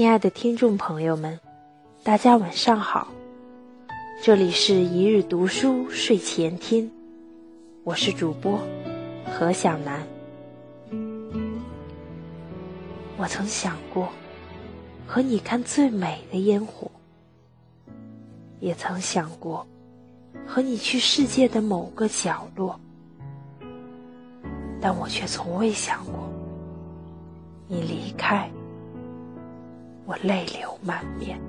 亲爱的听众朋友们，大家晚上好，这里是一日读书睡前听，我是主播何小楠。我曾想过和你看最美的烟火，也曾想过和你去世界的某个角落，但我却从未想过你离开。我泪流满面，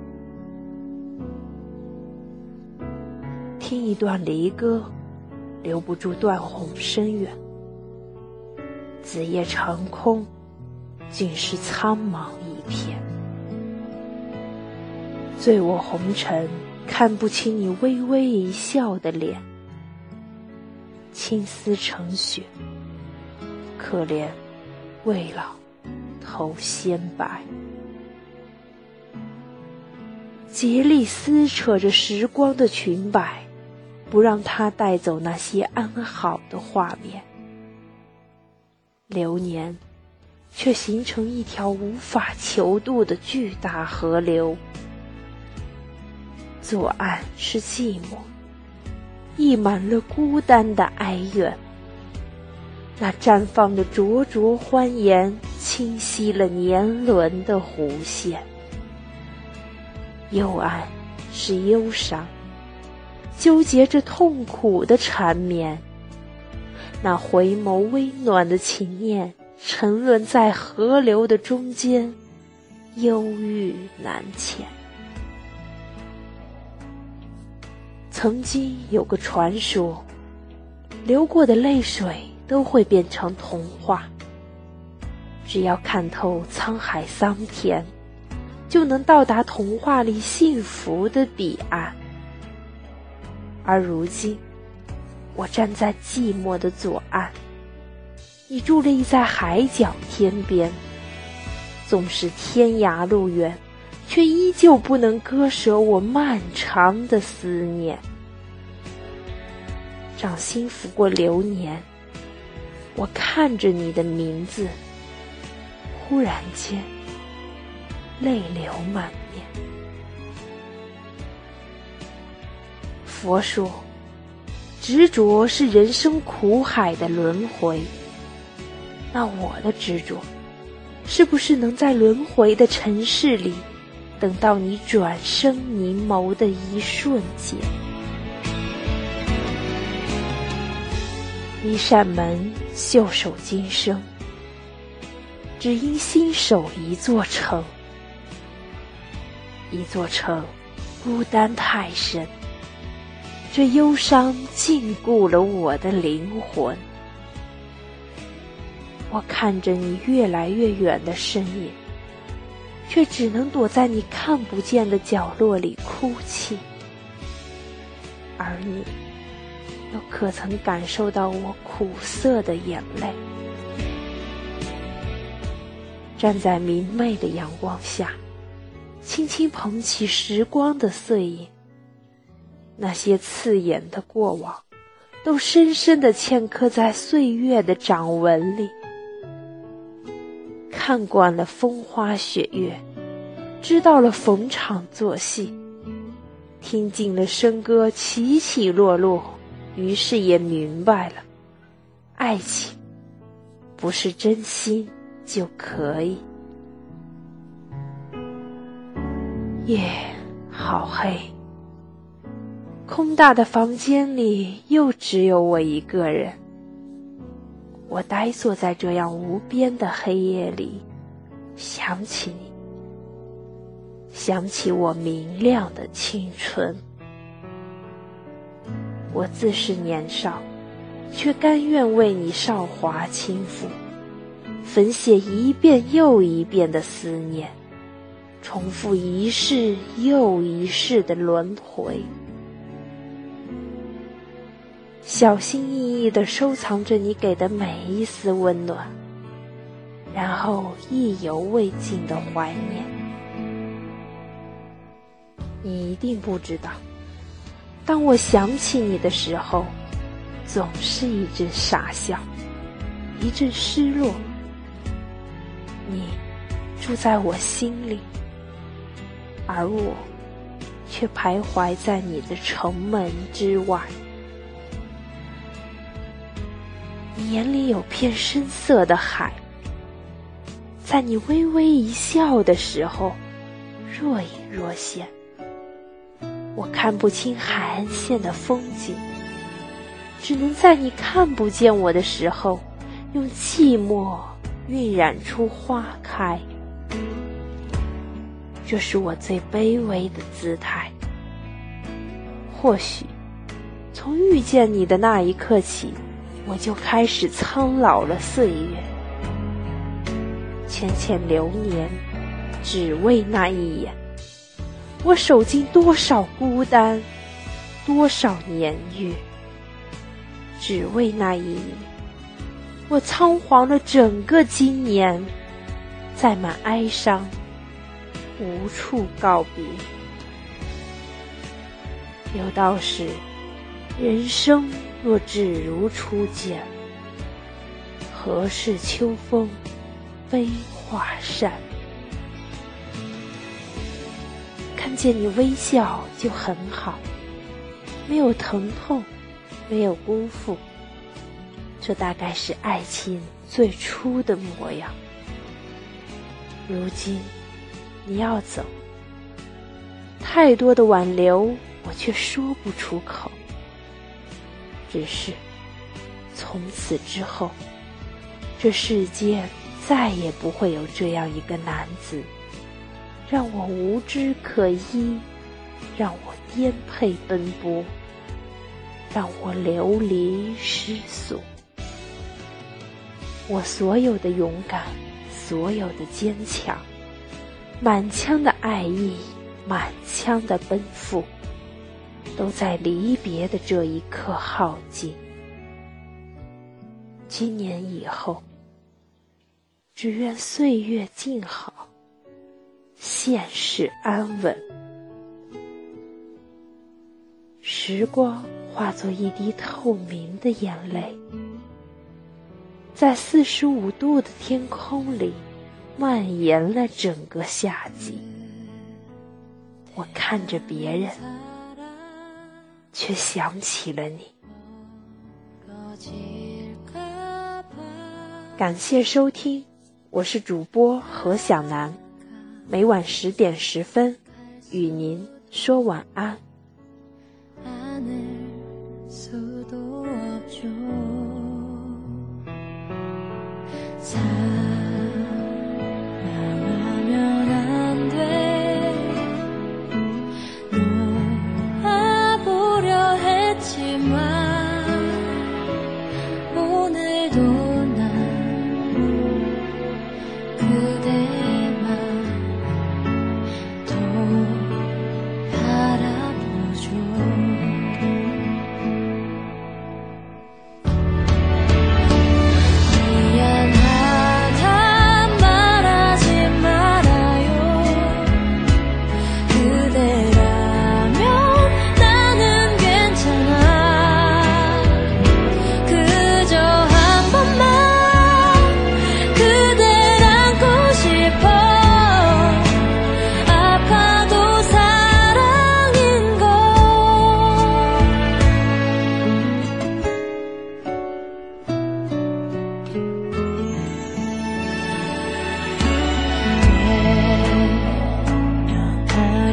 听一段离歌，留不住断鸿深远。子夜长空，尽是苍茫一片。醉卧红尘，看不清你微微一笑的脸。青丝成雪，可怜未老头先白。竭力撕扯着时光的裙摆，不让它带走那些安好的画面。流年，却形成一条无法泅渡的巨大河流。左岸是寂寞，溢满了孤单的哀怨。那绽放的灼灼欢颜，清晰了年轮的弧线。幽暗是忧伤，纠结着痛苦的缠绵。那回眸微暖的情念，沉沦在河流的中间，忧郁难遣。曾经有个传说，流过的泪水都会变成童话。只要看透沧海桑田。就能到达童话里幸福的彼岸。而如今，我站在寂寞的左岸，你伫立在海角天边。纵使天涯路远，却依旧不能割舍我漫长的思念。掌心拂过流年，我看着你的名字，忽然间。泪流满面。佛说，执着是人生苦海的轮回。那我的执着，是不是能在轮回的尘世里，等到你转身凝眸的一瞬间？一扇门，袖手今生，只因心守一座城。一座城，孤单太深，这忧伤禁锢了我的灵魂。我看着你越来越远的身影，却只能躲在你看不见的角落里哭泣。而你，又可曾感受到我苦涩的眼泪？站在明媚的阳光下。轻轻捧起时光的碎影，那些刺眼的过往，都深深的嵌刻在岁月的掌纹里。看惯了风花雪月，知道了逢场作戏，听尽了笙歌起起落落，于是也明白了，爱情不是真心就可以。夜好黑，空大的房间里又只有我一个人。我呆坐在这样无边的黑夜里，想起你，想起我明亮的青春。我自是年少，却甘愿为你韶华倾覆，粉写一遍又一遍的思念。重复一世又一世的轮回，小心翼翼的收藏着你给的每一丝温暖，然后意犹未尽的怀念。你一定不知道，当我想起你的时候，总是一阵傻笑，一阵失落。你住在我心里。而我却徘徊在你的城门之外。你眼里有片深色的海，在你微微一笑的时候，若隐若现。我看不清海岸线的风景，只能在你看不见我的时候，用寂寞晕染出花开。这是我最卑微的姿态。或许，从遇见你的那一刻起，我就开始苍老了岁月。浅浅流年，只为那一眼。我守尽多少孤单，多少年月，只为那一眼。我仓皇了整个今年，载满哀伤，无处告别。有道是，人生若只如初见，何事秋风悲画扇？看见你微笑就很好，没有疼痛，没有辜负，这大概是爱情最初的模样。如今你要走，太多的挽留我却说不出口。只是从此之后，这世界再也不会有这样一个男子。让我无枝可依，让我颠沛奔波，让我流离失所。我所有的勇敢，所有的坚强，满腔的爱意，满腔的奔赴，都在离别的这一刻耗尽。今年以后，只愿岁月静好。现世安稳，时光化作一滴透明的眼泪，在四十五度的天空里蔓延了整个夏季。我看着别人，却想起了你。感谢收听，我是主播何小楠。每晚十点十分，与您说晚安。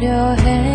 your head